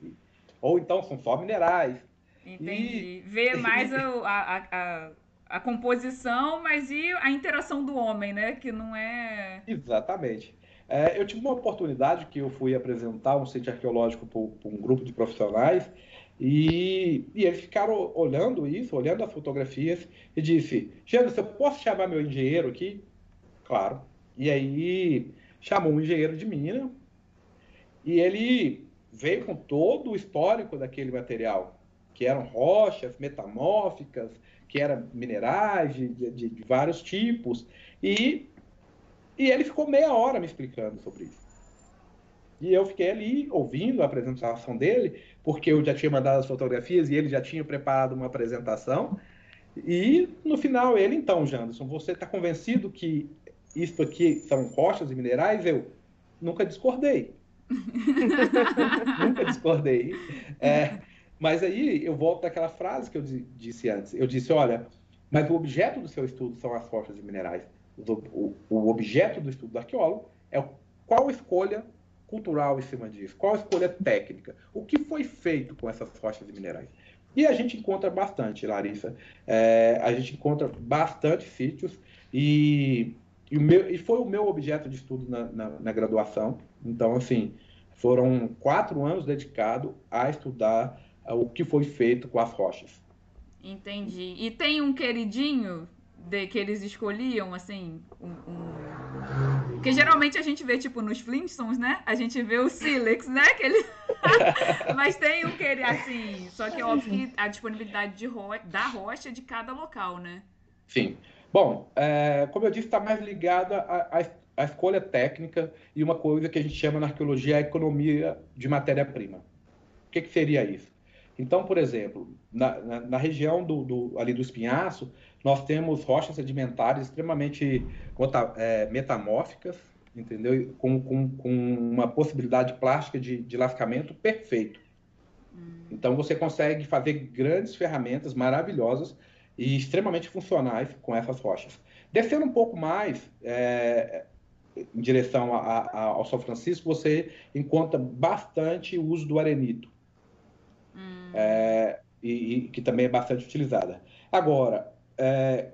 ou então são só minerais. Entendi. E... Vê mais a, a, a composição, mas e a interação do homem, né? Que não é. Exatamente. É, eu tive uma oportunidade que eu fui apresentar um sítio arqueológico para um grupo de profissionais e, e, eles ficaram olhando isso, olhando as fotografias e disse: Janderson, eu posso chamar meu engenheiro aqui? Claro. E aí chamou um engenheiro de mina e ele veio com todo o histórico daquele material, que eram rochas metamórficas, que eram minerais de, de, de vários tipos, e, e ele ficou meia hora me explicando sobre isso. E eu fiquei ali ouvindo a apresentação dele, porque eu já tinha mandado as fotografias e ele já tinha preparado uma apresentação. E no final ele, então, Janderson, você está convencido que isto aqui são rochas e minerais? Eu nunca discordei. nunca discordei. É, mas aí eu volto daquela frase que eu disse antes. Eu disse, olha, mas o objeto do seu estudo são as rochas e minerais. O, o objeto do estudo do arqueólogo é qual escolha cultural em cima disso, qual escolha técnica, o que foi feito com essas rochas e minerais. E a gente encontra bastante, Larissa. É, a gente encontra bastante sítios e, e, meu, e, foi o meu objeto de estudo na, na, na graduação. Então, assim, foram quatro anos dedicados a estudar o que foi feito com as rochas. Entendi. E tem um queridinho de, que eles escolhiam, assim, um, um... Porque geralmente a gente vê, tipo, nos Flintstones, né? A gente vê o Silex, né? Que ele... Mas tem um que ele, assim... Só que óbvio que a disponibilidade de ro... da rocha é de cada local, né? Sim. Bom, é, como eu disse, está mais ligada à, escolha técnica e uma coisa que a gente chama na arqueologia a economia de matéria-prima. O que, que seria isso? Então, por exemplo, na, na, na região do, do, ali do Espinhaço, nós temos rochas sedimentares extremamente é, metamórficas, entendeu? Com, com, com, uma possibilidade plástica de, de lascamento perfeito. Hum. Então, você consegue fazer grandes ferramentas maravilhosas e extremamente funcionais com essas rochas. Descendo um pouco mais é, em direção a, a, ao São Francisco, você encontra bastante o uso do arenito é, e, e, que também é bastante utilizada. Agora, é,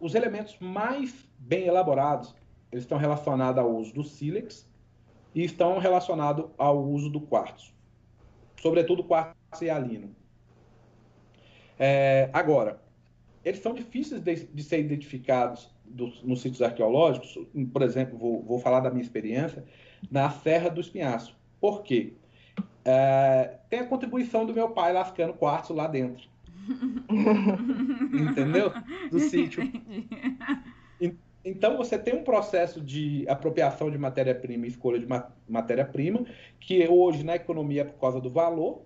os elementos mais bem elaborados eles estão relacionados ao uso do sílex e estão relacionados ao uso do quartzo, sobretudo quartzo e alino. É, agora, eles são difíceis de, de ser identificados nos sítios arqueológicos. Por exemplo, vou, vou, falar da minha experiência na Serra do Espinhaço. Por quê? É, tem a contribuição do meu pai lascando quartzo lá dentro. Entendeu? Do sítio. Então você tem um processo de apropriação de matéria-prima e escolha de matéria-prima, que hoje na economia é por causa do valor,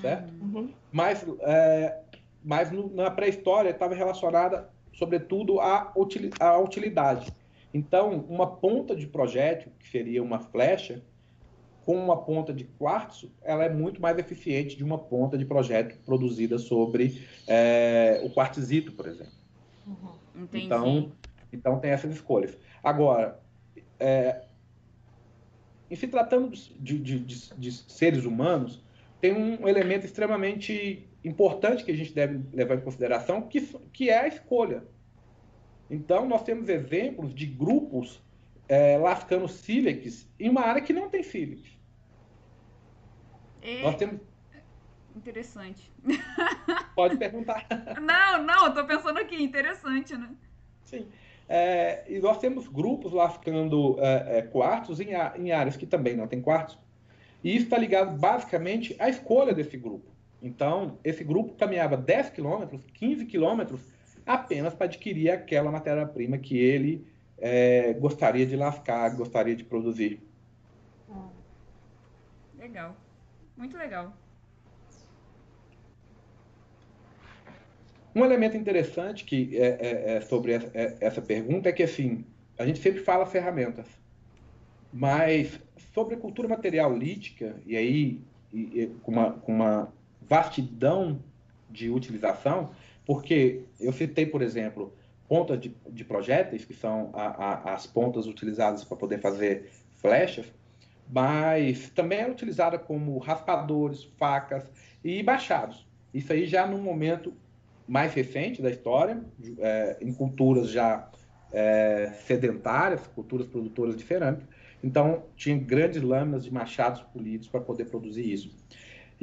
certo? Uhum. Mas, é, mas no, na pré-história estava relacionada, sobretudo, à, à utilidade. Então, uma ponta de projétil, que seria uma flecha, com uma ponta de quartzo, ela é muito mais eficiente de uma ponta de projeto produzida sobre é, o quartzito, por exemplo. Uhum. Então, então tem essas escolhas. Agora, é, em se tratando de, de, de, de, seres humanos, tem um elemento extremamente importante que a gente deve levar em consideração, que, que é a escolha. Então, nós temos exemplos de grupos é, lascando sílex em uma área que não tem sílex. É... Nós temos... Interessante. Pode perguntar. Não, não, eu tô pensando aqui, interessante, né? Sim. É, e nós temos grupos lascando é, é, quartos em, em, áreas que também não tem quartos. E isso está ligado basicamente à escolha desse grupo. Então, esse grupo caminhava 10 quilômetros, 15 quilômetros, apenas para adquirir aquela matéria-prima que ele é, gostaria de lascar, gostaria de produzir. Legal. Muito legal. Um elemento interessante que é, é, é sobre é, essa pergunta é que assim a gente sempre fala ferramentas, mas sobre a cultura material lítica e aí e, e, com, uma, com uma vastidão de utilização, porque eu citei, por exemplo, pontas de, de projéteis, que são a, a, as pontas utilizadas para poder fazer flechas, mas também era utilizada como raspadores, facas e bachados. Isso aí já no momento mais recente da história, é, em culturas já é, sedentárias, culturas produtoras de cerâmica. Então, tinha grandes lâminas de machados polidos para poder produzir isso.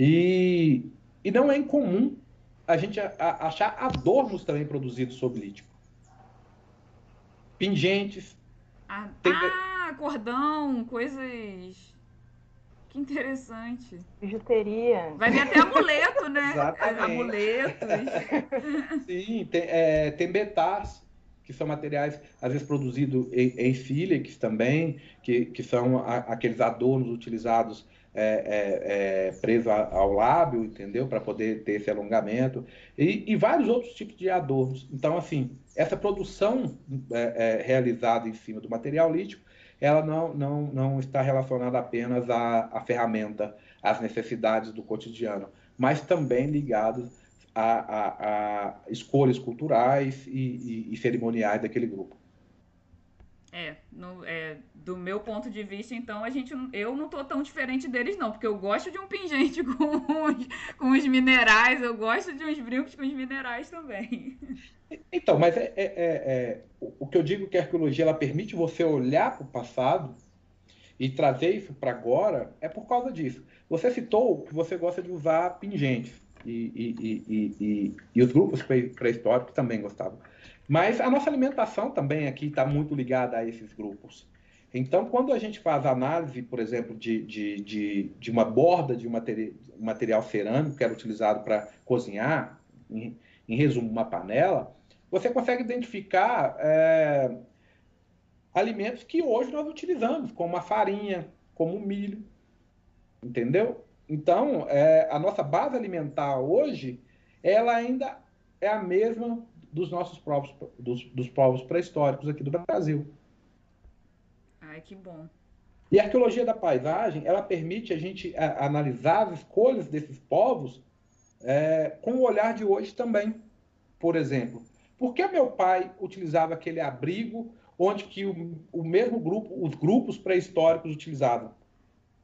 E, e não é incomum a gente a, a achar adornos também produzidos sob lítico. Pingentes. Ah, tem... ah, cordão, coisas. Que interessante. Bijuteria. Vai vir até amuleto, né? Exatamente. Amuletos. Sim, tem, é, tem betás que são materiais, às vezes, produzidos em, em sílex também, que, que são a, aqueles adornos utilizados é, é, é, preso ao lábio, entendeu? Para poder ter esse alongamento. E, e, vários outros tipos de adornos. Então, assim, essa produção é, é, realizada em cima do material lítico, ela não, não, não está relacionada apenas à, à ferramenta, às necessidades do cotidiano, mas também ligados a, a, a escolhas culturais e, e, e, cerimoniais daquele grupo. É, no, é, do meu ponto de vista, então, a gente, eu não tô tão diferente deles, não, porque eu gosto de um pingente com os, com os minerais, eu gosto de uns brincos com os minerais também. Então, mas é, é, é, é o que eu digo que a arqueologia ela permite você olhar para o passado e trazer isso para agora é por causa disso. Você citou que você gosta de usar pingentes e, e, e, e os grupos pré-históricos também gostavam. Mas a nossa alimentação também aqui está muito ligada a esses grupos. Então, quando a gente faz análise, por exemplo, de, de, de, de uma borda de um material, material cerâmico que era utilizado para cozinhar, em, em, resumo, uma panela, você consegue identificar é, alimentos que hoje nós utilizamos, como a farinha, como o milho, entendeu? Então, é, a nossa base alimentar hoje, ela ainda é a mesma dos nossos povos, dos, dos povos pré-históricos aqui do Brasil. Ai, que bom. E a arqueologia da paisagem, ela permite a gente a, analisar as escolhas desses povos é, com o olhar de hoje também. Por exemplo, por que meu pai utilizava aquele abrigo onde que o, o mesmo grupo, os grupos pré-históricos utilizavam?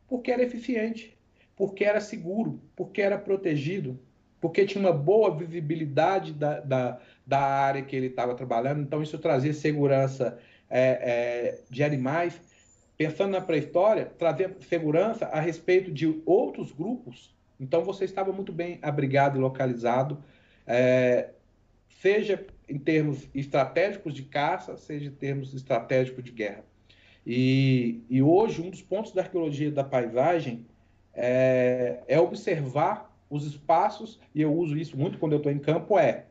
Porque era eficiente porque era seguro, porque era protegido, porque tinha uma boa visibilidade da, da, da área que ele estava trabalhando, então isso trazia segurança é, é, de animais. Pensando na pré-história, trazia segurança a respeito de outros grupos. Então você estava muito bem abrigado e localizado, é, seja em termos estratégicos de caça, seja em termos estratégicos de guerra. E, e hoje, um dos pontos da arqueologia da paisagem é, é observar os espaços, e eu uso isso muito quando eu estou em campo, é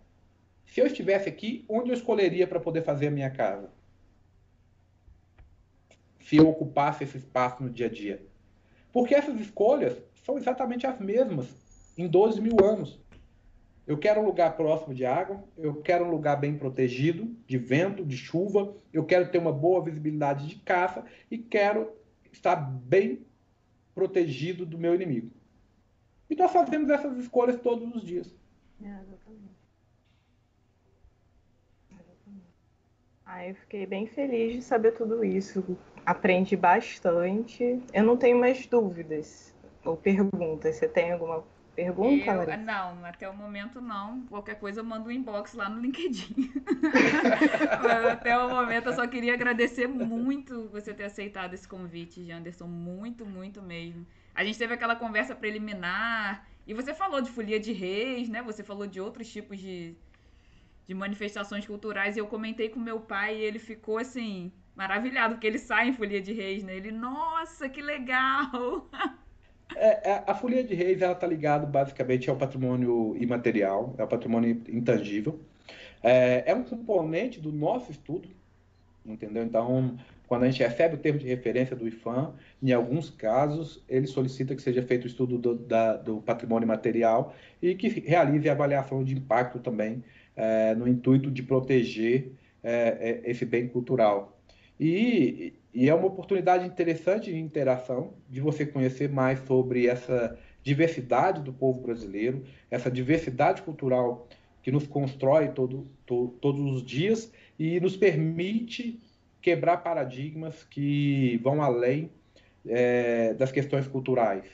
se eu estivesse aqui, onde eu escolheria para poder fazer a minha casa? Se eu ocupasse esse espaço no dia a dia. Porque essas escolhas são exatamente as mesmas em 12 mil anos. Eu quero um lugar próximo de água, eu quero um lugar bem protegido de vento, de chuva, eu quero ter uma boa visibilidade de caça e quero estar bem protegido do meu inimigo. E nós fazemos essas escolhas todos os dias. É, exatamente. Ah, eu fiquei bem feliz de saber tudo isso. Aprendi bastante. Eu não tenho mais dúvidas ou perguntas. Você tem alguma pergunta, eu, Larissa? Não, até o momento não. Qualquer coisa eu mando um inbox lá no LinkedIn. até o momento eu só queria agradecer muito você ter aceitado esse convite, Janderson. Muito, muito mesmo. A gente teve aquela conversa preliminar e você falou de folia de reis, né? Você falou de outros tipos de, de manifestações culturais e eu comentei com meu pai e ele ficou assim maravilhado porque ele sai em folia de reis, né? Ele, nossa, que legal! É, é, a Folia de Reis ela está ligada basicamente ao patrimônio imaterial, é o patrimônio intangível. É, é, um componente do nosso estudo, entendeu? Então, quando a gente recebe o termo de referência do IFAM, em alguns casos ele solicita que seja feito o estudo do, da, do patrimônio material e que realize a avaliação de impacto também, é, no intuito de proteger é, é, esse bem cultural. E, e é uma oportunidade interessante de interação, de você conhecer mais sobre essa diversidade do povo brasileiro, essa diversidade cultural que nos constrói todo, to, todos os dias e nos permite quebrar paradigmas que vão além é, das questões culturais.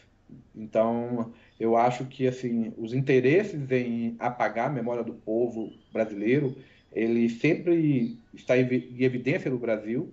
Então, eu acho que assim, os interesses em apagar a memória do povo brasileiro, ele sempre está em evidência no Brasil.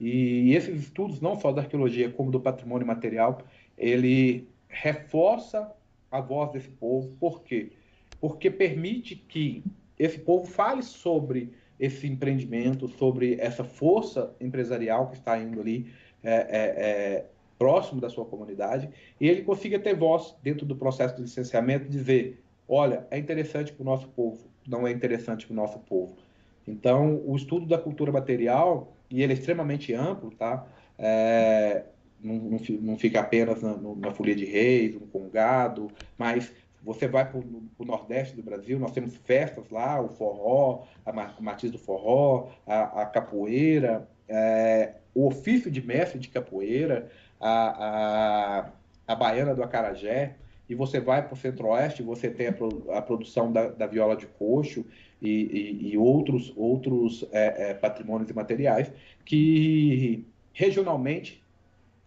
E esses estudos, não só da arqueologia, como do patrimônio material, ele reforça a voz desse povo. Por quê? Porque permite que esse povo fale sobre esse empreendimento, sobre essa força empresarial que está indo ali é, é, é, próximo da sua comunidade, e ele consiga ter voz dentro do processo de licenciamento, dizer, olha, é interessante para o nosso povo, não é interessante para o nosso povo. Então, o estudo da cultura material, e ele é extremamente amplo, tá? É, não, não, não, fica apenas na, na folia de reis, um congado, mas você vai para o Nordeste do Brasil, nós temos festas lá, o forró, a, o matiz do forró, a, a capoeira, é, o ofício de mestre de capoeira, a, a, a baiana do acarajé, e você vai para o centro-oeste, você tem a, a produção da, da, viola de coxo e, e, e outros, outros é, é, patrimônios imateriais que regionalmente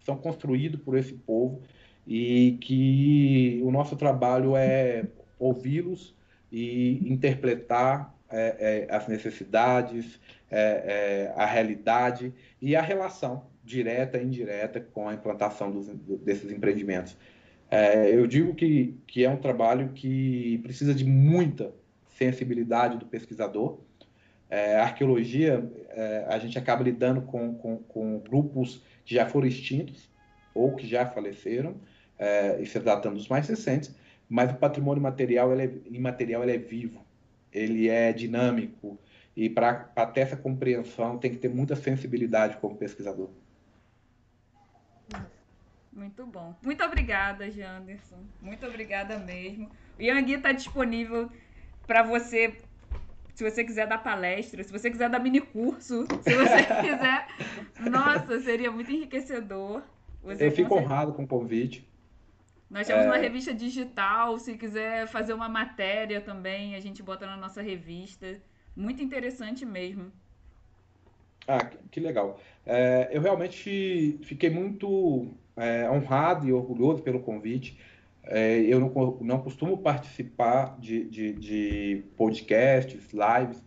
são construídos por esse povo e que o nosso trabalho é ouvi-los e interpretar é, é, as necessidades, é, é, a realidade e a relação direta e indireta com a implantação dos, desses empreendimentos. É, eu digo que, que é um trabalho que precisa de muita sensibilidade do pesquisador. É, arqueologia, a gente acaba lidando com, com, com grupos que já foram extintos ou que já faleceram, é, isso é datando dos mais recentes, mas o patrimônio material ele é, imaterial ele é vivo, ele é dinâmico, e para ter essa compreensão tem que ter muita sensibilidade como pesquisador. Muito bom. Muito obrigada, Janderson. Muito obrigada mesmo. O Yang está disponível para você, se você quiser dar palestra, se você quiser dar mini curso, se você quiser. Nossa, seria muito enriquecedor. Você Eu fico honrado com o convite. Nós temos é... uma revista digital, se quiser fazer uma matéria também, a gente bota na nossa revista. Muito interessante mesmo. Ah, que legal. É, eu realmente fiquei muito é, honrado e orgulhoso pelo convite. É, eu não, não costumo participar de, de, de podcasts, lives,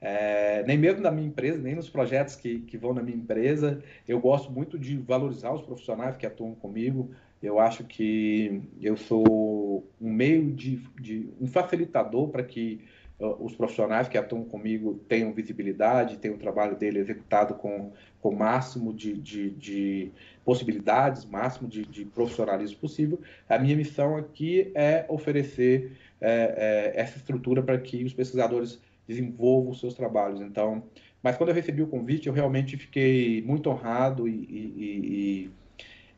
é, nem mesmo da minha empresa, nem nos projetos que, que vão na minha empresa. Eu gosto muito de valorizar os profissionais que atuam comigo, eu acho que eu sou um meio de, de um facilitador para que os profissionais que atuam comigo tenham visibilidade, tenham o trabalho dele executado com o máximo de, de, de, possibilidades, máximo de, de, profissionalismo possível. A minha missão aqui é oferecer é, é, essa estrutura para que os pesquisadores desenvolvam os seus trabalhos. Então, mas quando eu recebi o convite, eu realmente fiquei muito honrado e, e, e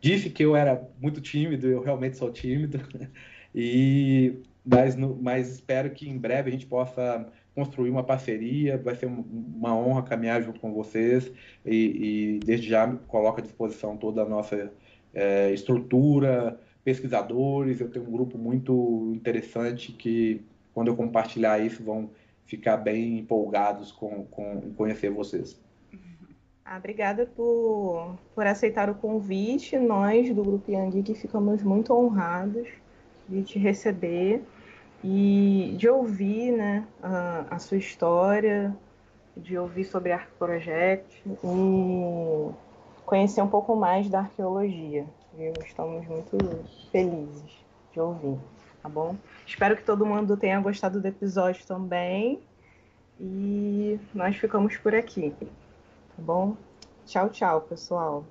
disse que eu era muito tímido, eu realmente sou tímido. E mas, mas espero que em breve a gente possa construir uma parceria. Vai ser uma honra caminhar junto com vocês e, e desde já coloco à disposição toda a nossa é, estrutura, pesquisadores. Eu tenho um grupo muito interessante que, quando eu compartilhar isso, vão ficar bem empolgados com, com conhecer vocês. Ah, obrigada por, por aceitar o convite. Nós, do Grupo Yang, que ficamos muito honrados de te receber e de ouvir né, a, a sua história, de ouvir sobre a Arc Project e conhecer um pouco mais da arqueologia. Viu? Estamos muito felizes de ouvir, tá bom? Espero que todo mundo tenha gostado do episódio também. E nós ficamos por aqui tá bom? Tchau, tchau, pessoal.